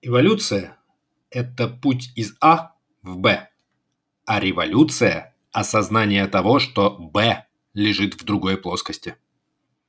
Эволюция – это путь из А в Б, а революция – осознание того, что Б лежит в другой плоскости.